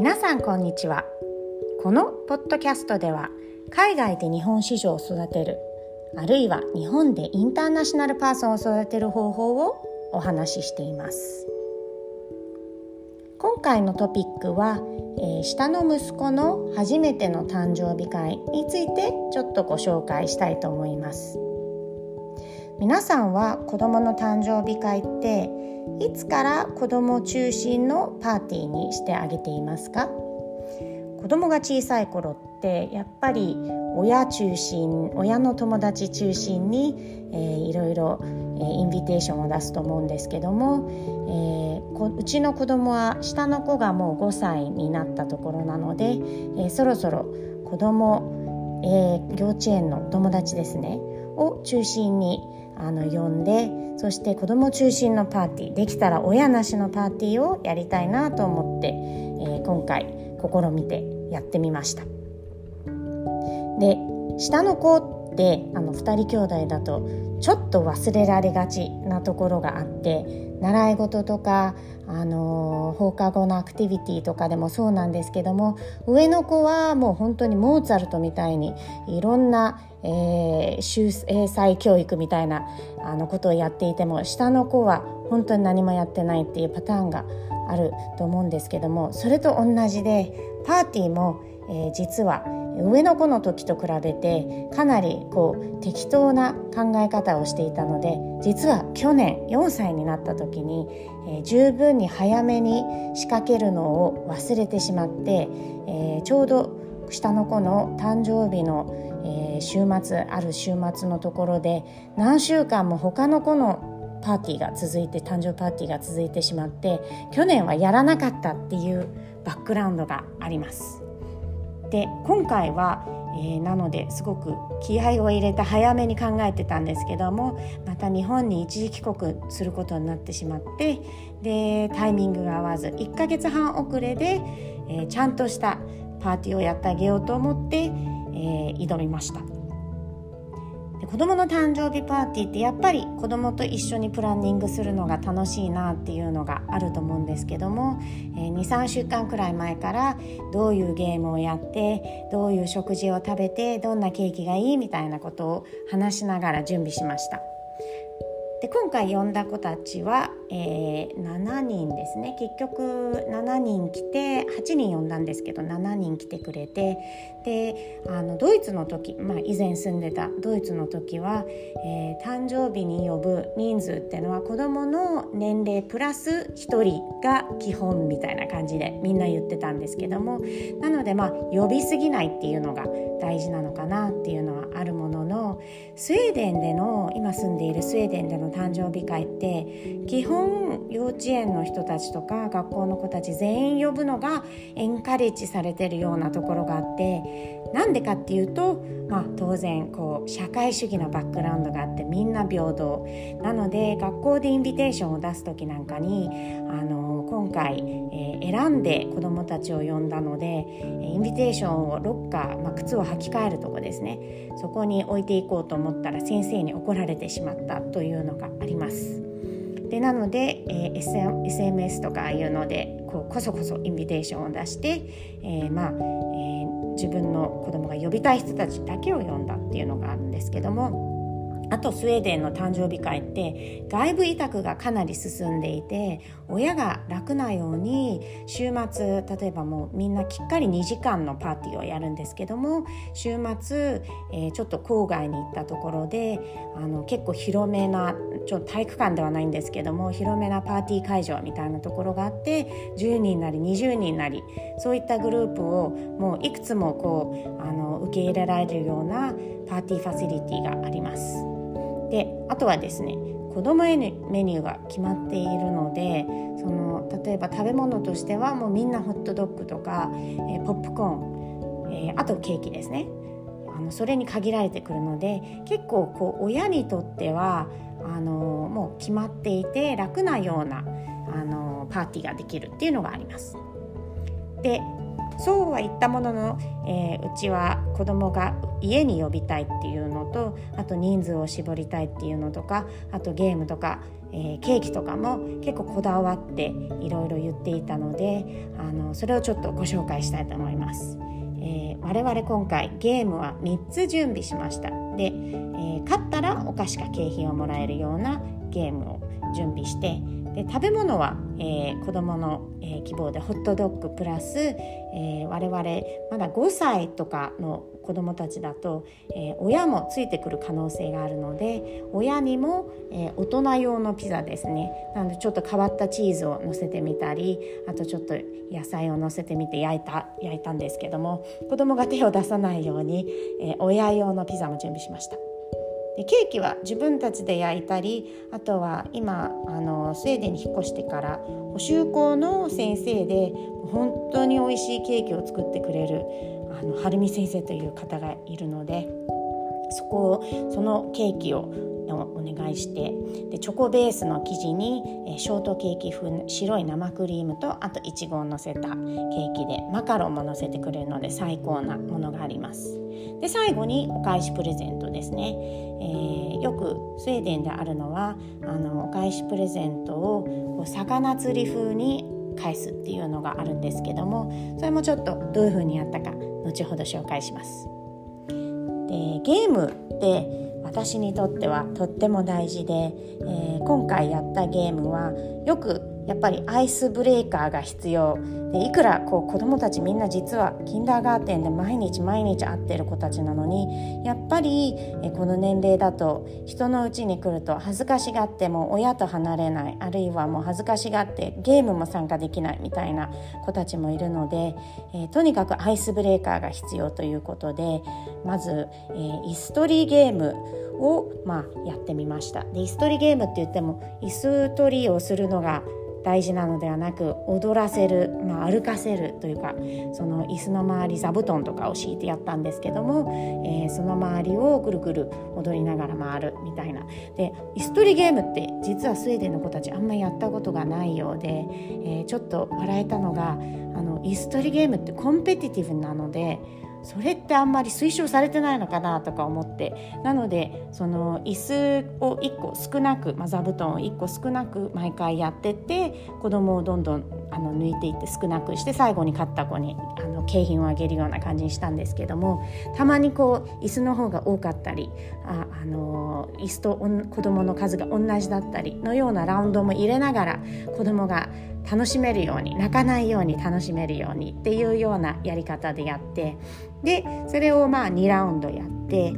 皆さんこんにちは。このポッドキャストでは海外で日本市場を育てるあるいは日本でインターナショナルパーソンを育てる方法をお話ししています。今回のトピックは、えー、下の息子の初めての誕生日会についてちょっとご紹介したいと思います。皆さんは子供の誕生日会っていつから子供中心のパーティーにしてあげていますか？子供が小さい頃ってやっぱり親中心親の友達中心に、えー、いろいろ、えー、インビテーションを出すと思うんですけども、えー、うちの子供は下の子がもう5歳になったところなので、えー、そろそろ子供、えー、幼稚園の友達ですねを中心にあの呼んでそして子ども中心のパーティーできたら親なしのパーティーをやりたいなと思って、えー、今回試みてやってみました。で下の子ってあの2人兄弟だとちょっと忘れられがちなところがあって習い事とか、あの放課後のアクティビティとかでもそうなんですけども上の子はもう本当にモーツァルトみたいにいろんな、えー、英才教育みたいなあのことをやっていても下の子は本当に何もやってないっていうパターンがあると思うんですけどもそれと同じでパーティーも、えー、実は上の子の時と比べてかなりこう適当な考え方をしていたので実は去年4歳になった時に、えー、十分に早めに仕掛けるのを忘れてしまって、えー、ちょうど下の子の誕生日の、えー、週末ある週末のところで何週間も他の子のパーティーが続いて誕生パーティーが続いてしまって去年はやらなかったっていうバックグラウンドがあります。で今回は、えー、なのですごく気合を入れて早めに考えてたんですけどもまた日本に一時帰国することになってしまってでタイミングが合わず1ヶ月半遅れで、えー、ちゃんとしたパーティーをやってあげようと思って、えー、挑みました。で子供の誕生日パーティーってやっぱり子供と一緒にプランニングするのが楽しいなっていうのがあると思うんですけども、えー、23週間くらい前からどういうゲームをやってどういう食事を食べてどんなケーキがいいみたいなことを話しながら準備しました。で今回呼んだ子たちは、えー、7人ですね。結局7人来て8人呼んだんですけど7人来てくれてであのドイツの時、まあ、以前住んでたドイツの時は、えー、誕生日に呼ぶ人数っていうのは子どもの年齢プラス1人が基本みたいな感じでみんな言ってたんですけどもなのでまあ呼びすぎないっていうのが大事なのかなっていうのはあるもののスウェーデンでの今住んでいるスウェーデンでの誕生日会って基本幼稚園の人たちとか学校の子たち全員呼ぶのがエンカレッジされてるようなところがあってなんでかっていうと、まあ、当然こう社会主義のバックグラウンドがあってみんな平等。なので学校でインビテーションを出す時なんかにあの今回、えー、選んで子どもたちを呼んだのでインビテーションをか、まあ、靴を履き替えるとこですねそこに置いていこうと思ったら先生に怒られてしまったというのがあります。でなので、えー、SMS とかああいうのでこうこそこそインビテーションを出して、えー、まあ、えー、自分の子供が呼びたい人たちだけを呼んだっていうのがあるんですけどもあとスウェーデンの誕生日会って外部委託がかなり進んでいて親が楽なように週末例えばもうみんなきっかり2時間のパーティーをやるんですけども週末、えー、ちょっと郊外に行ったところであの結構広めなちょっと体育館ではないんですけども広めなパーティー会場みたいなところがあって10人なり20人なりそういったグループをもういくつもこうあの受け入れられるようなパーティーファシリティがあります。であとはですね子供へのメニューが決まっているのでその例えば食べ物としてはもうみんなホットドッグとか、えー、ポップコーン、えー、あとケーキですねあのそれに限られてくるので結構こう親にとってはあのもう決まっていて楽なようなあのパーティーができるっていうのがあります。でそうは言ったものの、えー、うちは子供が家に呼びたいっていうのとあと人数を絞りたいっていうのとかあとゲームとか、えー、ケーキとかも結構こだわっていろいろ言っていたのであのそれをちょっとご紹介したいと思います。えー、我々今回ゲームは3つ準備しましたで、えー、勝ったらお菓子か景品をもらえるようなゲームを準備してで食べ物は、えー、子どもの、えー、希望でホットドッグプラス、えー、我々まだ5歳とかの子どもたちだと、えー、親もついてくる可能性があるので親にも、えー、大人用のピザですねなのでちょっと変わったチーズを乗せてみたりあとちょっと野菜を乗せてみて焼いた焼いたんですけども子どもが手を出さないように、えー、親用のピザも準備しました。でケーキは自分たちで焼いたりあとは今あのスウェーデンに引っ越してから補習校の先生で本当に美味しいケーキを作ってくれるあの晴美先生という方がいるのでそこをそのケーキをお願いしてでチョコベースの生地に、えショートケーキ風白い生クリームとあといちごをのせたケーキでマカロンものせてくれるので最高なものがあります。で最後にお返しプレゼントですね、えー、よくスウェーデンであるのはあのお返しプレゼントをこう魚釣り風に返すっていうのがあるんですけどもそれもちょっとどういう風にやったか後ほど紹介します。でゲームって私にとってはとっても大事で、えー、今回やったゲームはよくやっぱりアイスブレーカーが必要。でいくらこう子どもたちみんな実はキンダーガーテンで毎日毎日会ってる子たちなのにやっぱりこの年齢だと人のうちに来ると恥ずかしがっても親と離れないあるいはもう恥ずかしがってゲームも参加できないみたいな子たちもいるので、えー、とにかくアイスブレーカーが必要ということでまず、えー、イストリーゲームを、まあ、やってみました。でイストリーゲームって言っても椅子取りをするのが大事なのではなく踊らせる、まあ、歩かせるというかその椅子の周り座布団とかを敷いてやったんですけども、えー、その周りをぐるぐる踊りながら回るみたいな。で椅子取りゲームって実はスウェーデンの子たちあんまりやったことがないようで、えー、ちょっと笑えたのがあの椅子取りゲームってコンペティティブなのでそれってあんまり推奨されてないのかなとか思って。なのでその椅子を1個少なく、まあ、座布団を1個少なく毎回やってって子供をどんどんあの抜いていって少なくして最後に勝った子にあの景品をあげるような感じにしたんですけどもたまにこう椅子の方が多かったりああの椅子と子供の数が同じだったりのようなラウンドも入れながら子供が楽しめるように泣かないように楽しめるようにっていうようなやり方でやってでそれをまあ2ラウンドやって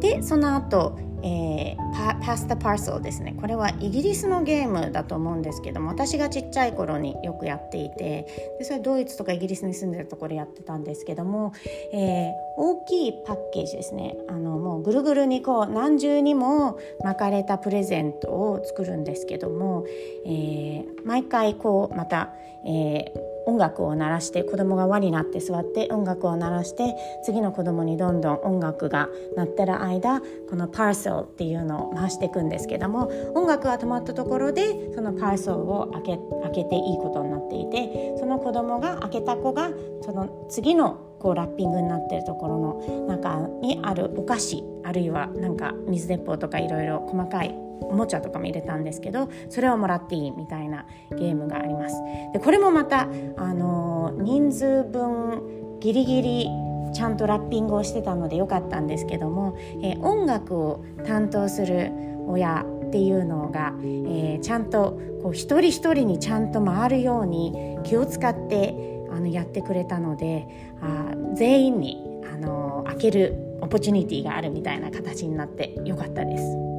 でその後えー、 pass the parcel ですね。これはイギリスのゲームだと思うんですけども私がちっちゃい頃によくやっていてでそれドイツとかイギリスに住んでたところやってたんですけども、えー、大きいパッケージですね。あのもうぐるぐるにこう何重にも巻かれたプレゼントを作るんですけども、えー、毎回こうまた、えー音楽を鳴らして子供が輪になって座って音楽を鳴らして次の子供にどんどん音楽が鳴ってる間この parcel っていうのを回していくんですけども音楽が止まったところでその parcel を開け開けていいことになっていてその子供が開けた子がその次のこうラッピングになってるところの中にあるお菓子あるいはなんか水鉄砲とかいろいろ細かいおもちゃとかも入れたんですけどそれをもらっていいみたいなゲームがあります。でこれもまた、あの人数分ギリギリちゃんとラッピングをしてたのでよかったんですけども、えー、音楽を担当する親っていうのが、えー、ちゃんとこう一人一人にちゃんと回るように気を使ってあのやってくれたのであ全員にあの開けるオポチュニティがあるみたいな形になってよかったです。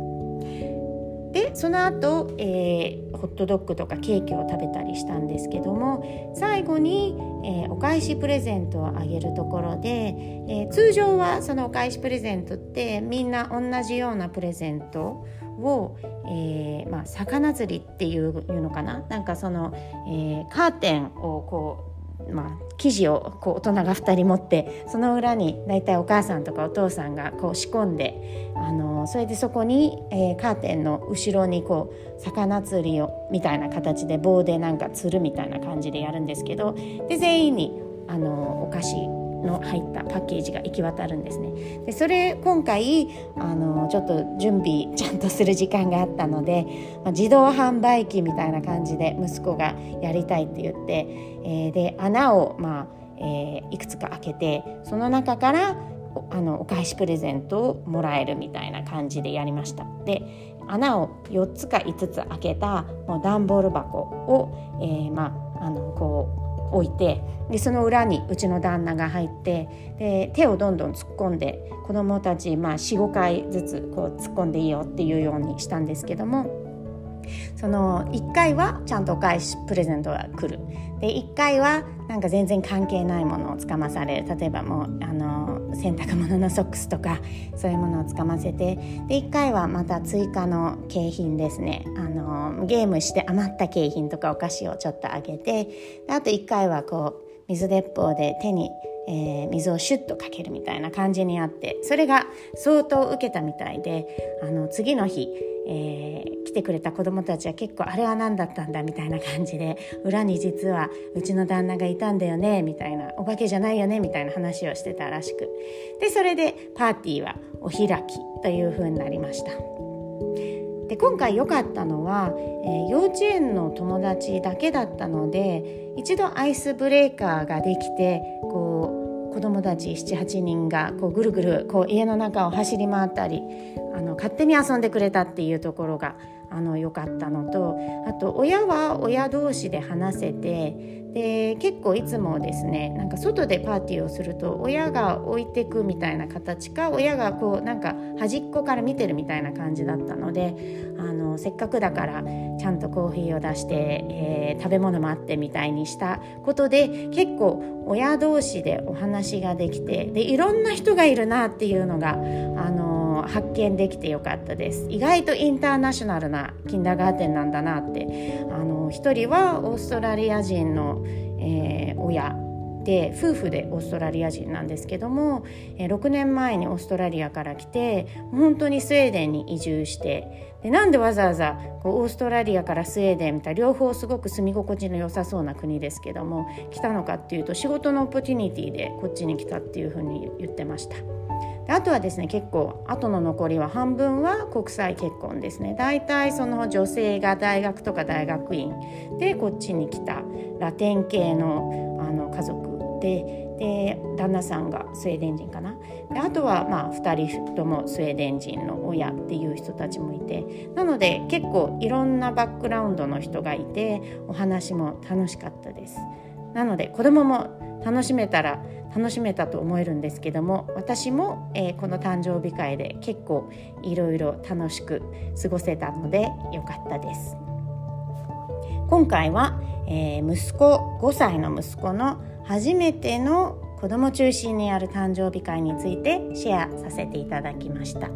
その後、えー、ホットドッグとかケーキを食べたりしたんですけども最後に、えー、お返しプレゼントをあげるところで、えー、通常はそのお返しプレゼントってみんな同じようなプレゼントを、えーまあ、魚釣りっていうのかな？なんかその、えー、カーテンをこうまあ、生地をこう大人が2人持ってその裏に大体お母さんとかお父さんがこう仕込んであのそれでそこに、えー、カーテンの後ろにこう魚釣りをみたいな形で棒でなんか釣るみたいな感じでやるんですけどで全員にあのお菓子の入ったパッケージが行き渡るんですね。でそれ今回あのちょっと準備ちゃんとする時間があったので、まあ、自動販売機みたいな感じで息子がやりたいって言って、えー、で穴をまあえー、いくつか開けてその中からあのお返しプレゼントをもらえるみたいな感じでやりました。で穴を4つか5つ開けたもう段ボール箱を、えー、まああのこう置いてでその裏にうちの旦那が入ってで手をどんどん突っ込んで子どもたち、まあ、45回ずつこう突っ込んでいいよっていうようにしたんですけどもその1回はちゃんとお返しプレゼントが来る。で1回はなんか全然関係ないものをつかまされ例えばもうあの洗濯物のソックスとかそういうものをつかませてで1回はまた追加の景品ですね。あのゲームして余った景品とかお菓子をちょっとあげてであと1回はこう水鉄砲で手にえー、水をシュッとかけるみたいな感じにあってそれが相当受けたみたいであの次の日えー、来てくれた子どもたちは結構あれは何だったんだみたいな感じで裏に実はうちの旦那がいたんだよねみたいなお化けじゃないよねみたいな話をしてたらしくでそれでパーティーはお開きというふうになりました。で今回良かったのは、えー、幼稚園の友達だけだったので一度アイスブレーカーができてこう供たち78人がこうぐるぐるこう家の中を走り回ったりあの勝手に遊んでくれたっていうところがあの良かったのとあと親は親同士で話せてで結構いつもですねなんか外でパーティーをすると親が置いてくみたいな形か親がこうなんか端っこから見てるみたいな感じだったのであのせっかくだからちゃんとコーヒーを出して、えー、食べ物もあってみたいにしたことで結構親同士でお話ができてでいろんな人がいるなっていうのがあの発見できてよかったです。意外とインターナショナルなキンダーガーテンなんだなって。あの一人はオーストラリア人のえー、親。で夫婦でオーストラリア人なんですけども、え、6年前にオーストラリアから来て本当にスウェーデンに移住して。でなんでわざわざこうオーストラリアからスウェーデンみたいな両方すごく住み心地の良さそうな国ですけども来たのかっていうと仕事のオポチュニティでこっちに来たっていうふうに言ってました。であとはですね結構後の残りは半分は国際結婚ですね。大体その女性が大学とか大学院でこっちに来たラテン系のあの家族でで旦那さんがスウェーデン人かな。であとはまあ2人ともスウェーデン人の親っていう人たちもいて。なので結構いろんなバックグラウンドの人がいてお話も楽しかったです。なので子供も楽しめたら楽しめたと思えるんですけども私も、えー、この誕生日会で結構いろいろ楽しく過ごせたのでよかったです。今回は、えー、息子5歳の息子の初めての子供中心にある誕生日会についてシェアさせていただきました。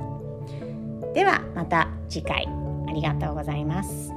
ではまた次回。ありがとうございます。